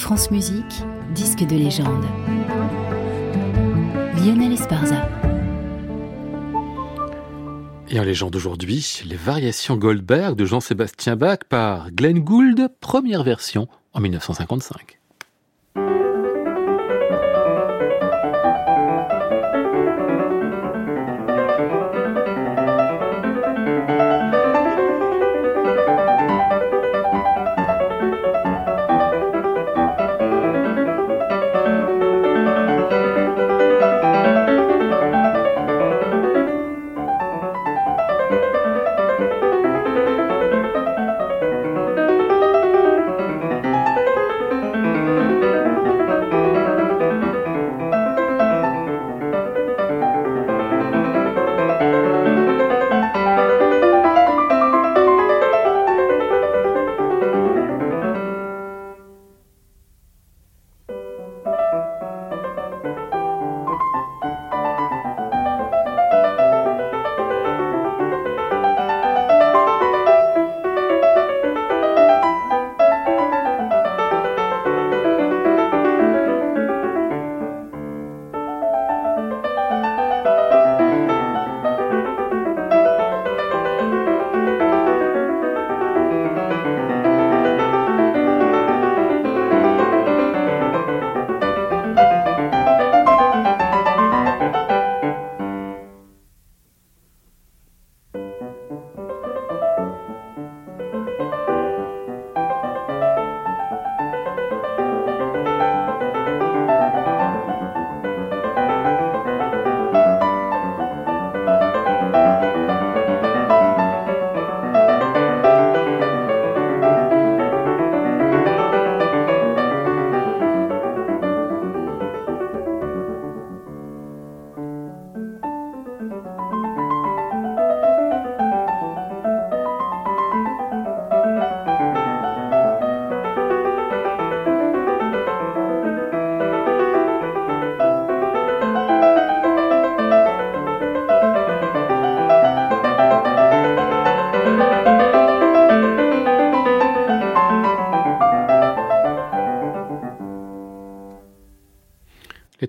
France Musique, disque de légende. Lionel Esparza. Et en légende aujourd'hui, les variations Goldberg de Jean-Sébastien Bach par Glenn Gould, première version en 1955.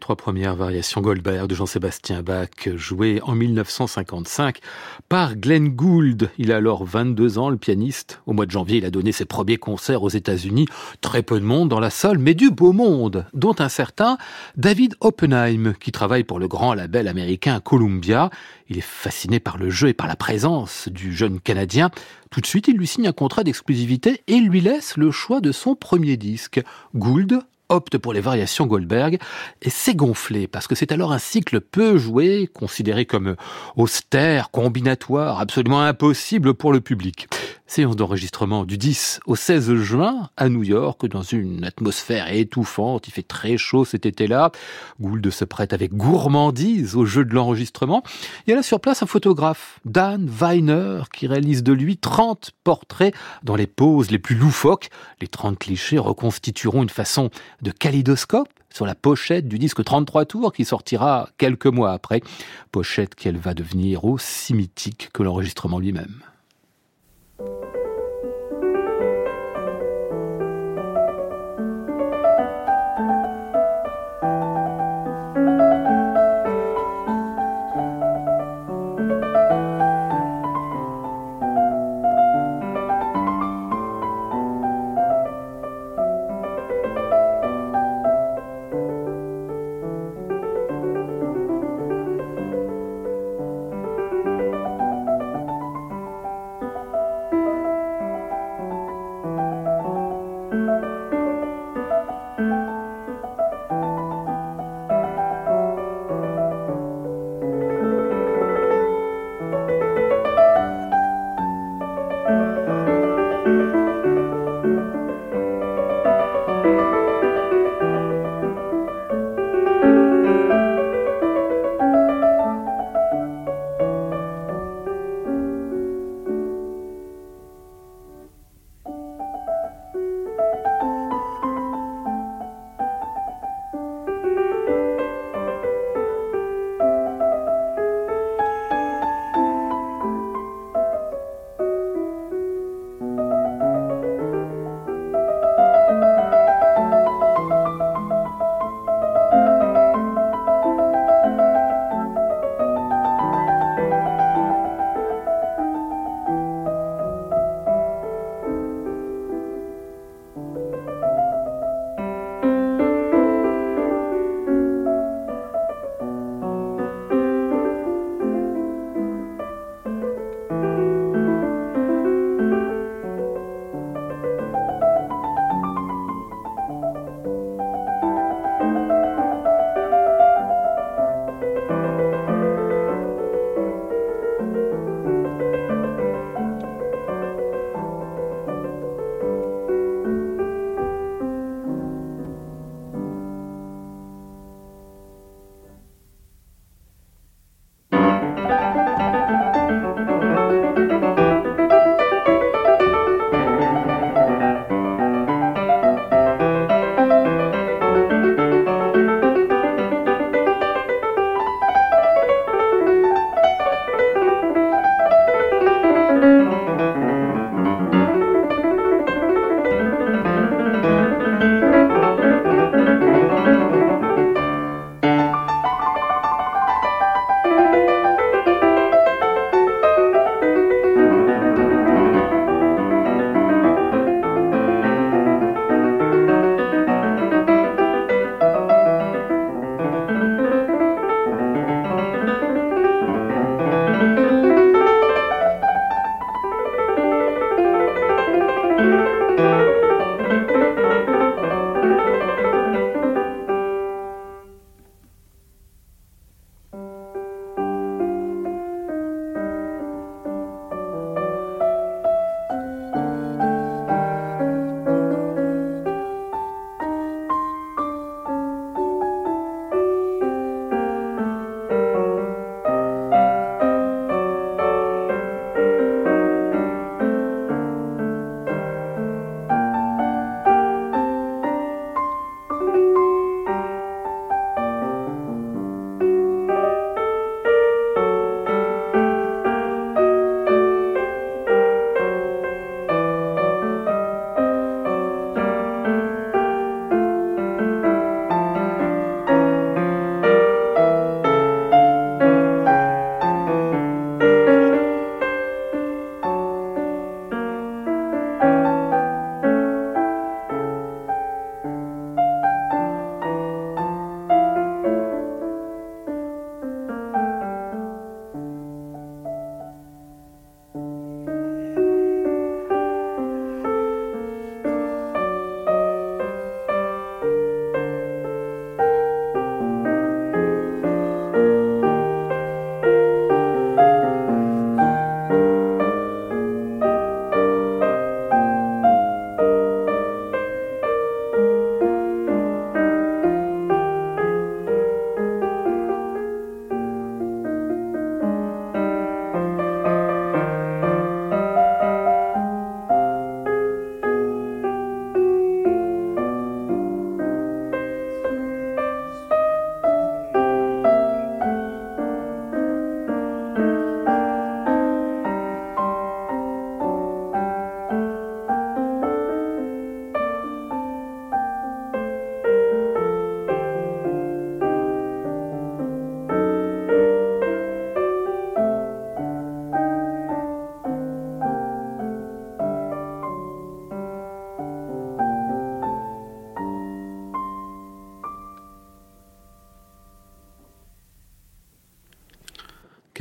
Trois premières variations Goldberg de Jean-Sébastien Bach, jouées en 1955 par Glenn Gould. Il a alors 22 ans, le pianiste. Au mois de janvier, il a donné ses premiers concerts aux États-Unis. Très peu de monde dans la salle, mais du beau monde, dont un certain David Oppenheim, qui travaille pour le grand label américain Columbia. Il est fasciné par le jeu et par la présence du jeune Canadien. Tout de suite, il lui signe un contrat d'exclusivité et lui laisse le choix de son premier disque. Gould opte pour les variations Goldberg et c'est gonflé parce que c'est alors un cycle peu joué, considéré comme austère, combinatoire, absolument impossible pour le public. Séance d'enregistrement du 10 au 16 juin à New York dans une atmosphère étouffante. Il fait très chaud cet été-là. Gould se prête avec gourmandise au jeu de l'enregistrement. Il y a là sur place un photographe, Dan Weiner, qui réalise de lui 30 portraits dans les poses les plus loufoques. Les 30 clichés reconstitueront une façon de kaléidoscope sur la pochette du disque 33 tours qui sortira quelques mois après. Pochette qu'elle va devenir aussi mythique que l'enregistrement lui-même.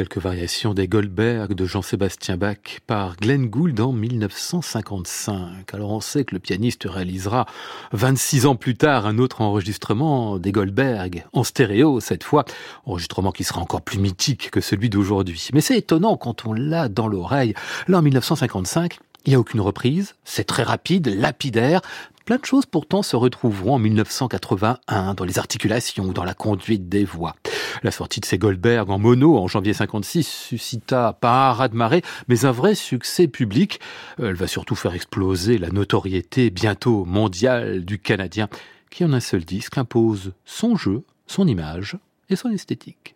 Quelques variations des Goldberg de Jean-Sébastien Bach par Glenn Gould en 1955. Alors on sait que le pianiste réalisera 26 ans plus tard un autre enregistrement des Goldberg en stéréo cette fois, enregistrement qui sera encore plus mythique que celui d'aujourd'hui. Mais c'est étonnant quand on l'a dans l'oreille. Là en 1955, il n'y a aucune reprise, c'est très rapide, lapidaire, Plein de choses pourtant se retrouveront en 1981 dans les articulations ou dans la conduite des voix. La sortie de ces Goldberg en mono en janvier 56 suscita pas un raz-de-marée, mais un vrai succès public. Elle va surtout faire exploser la notoriété bientôt mondiale du Canadien qui en un seul disque impose son jeu, son image et son esthétique.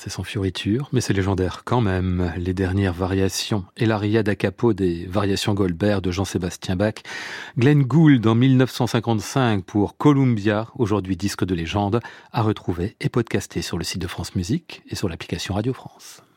C'est sans fioriture, mais c'est légendaire quand même. Les dernières variations et l'aria da capo des variations Goldberg de Jean-Sébastien Bach. Glenn Gould en 1955 pour Columbia, aujourd'hui disque de légende, à retrouver et podcasté sur le site de France Musique et sur l'application Radio France.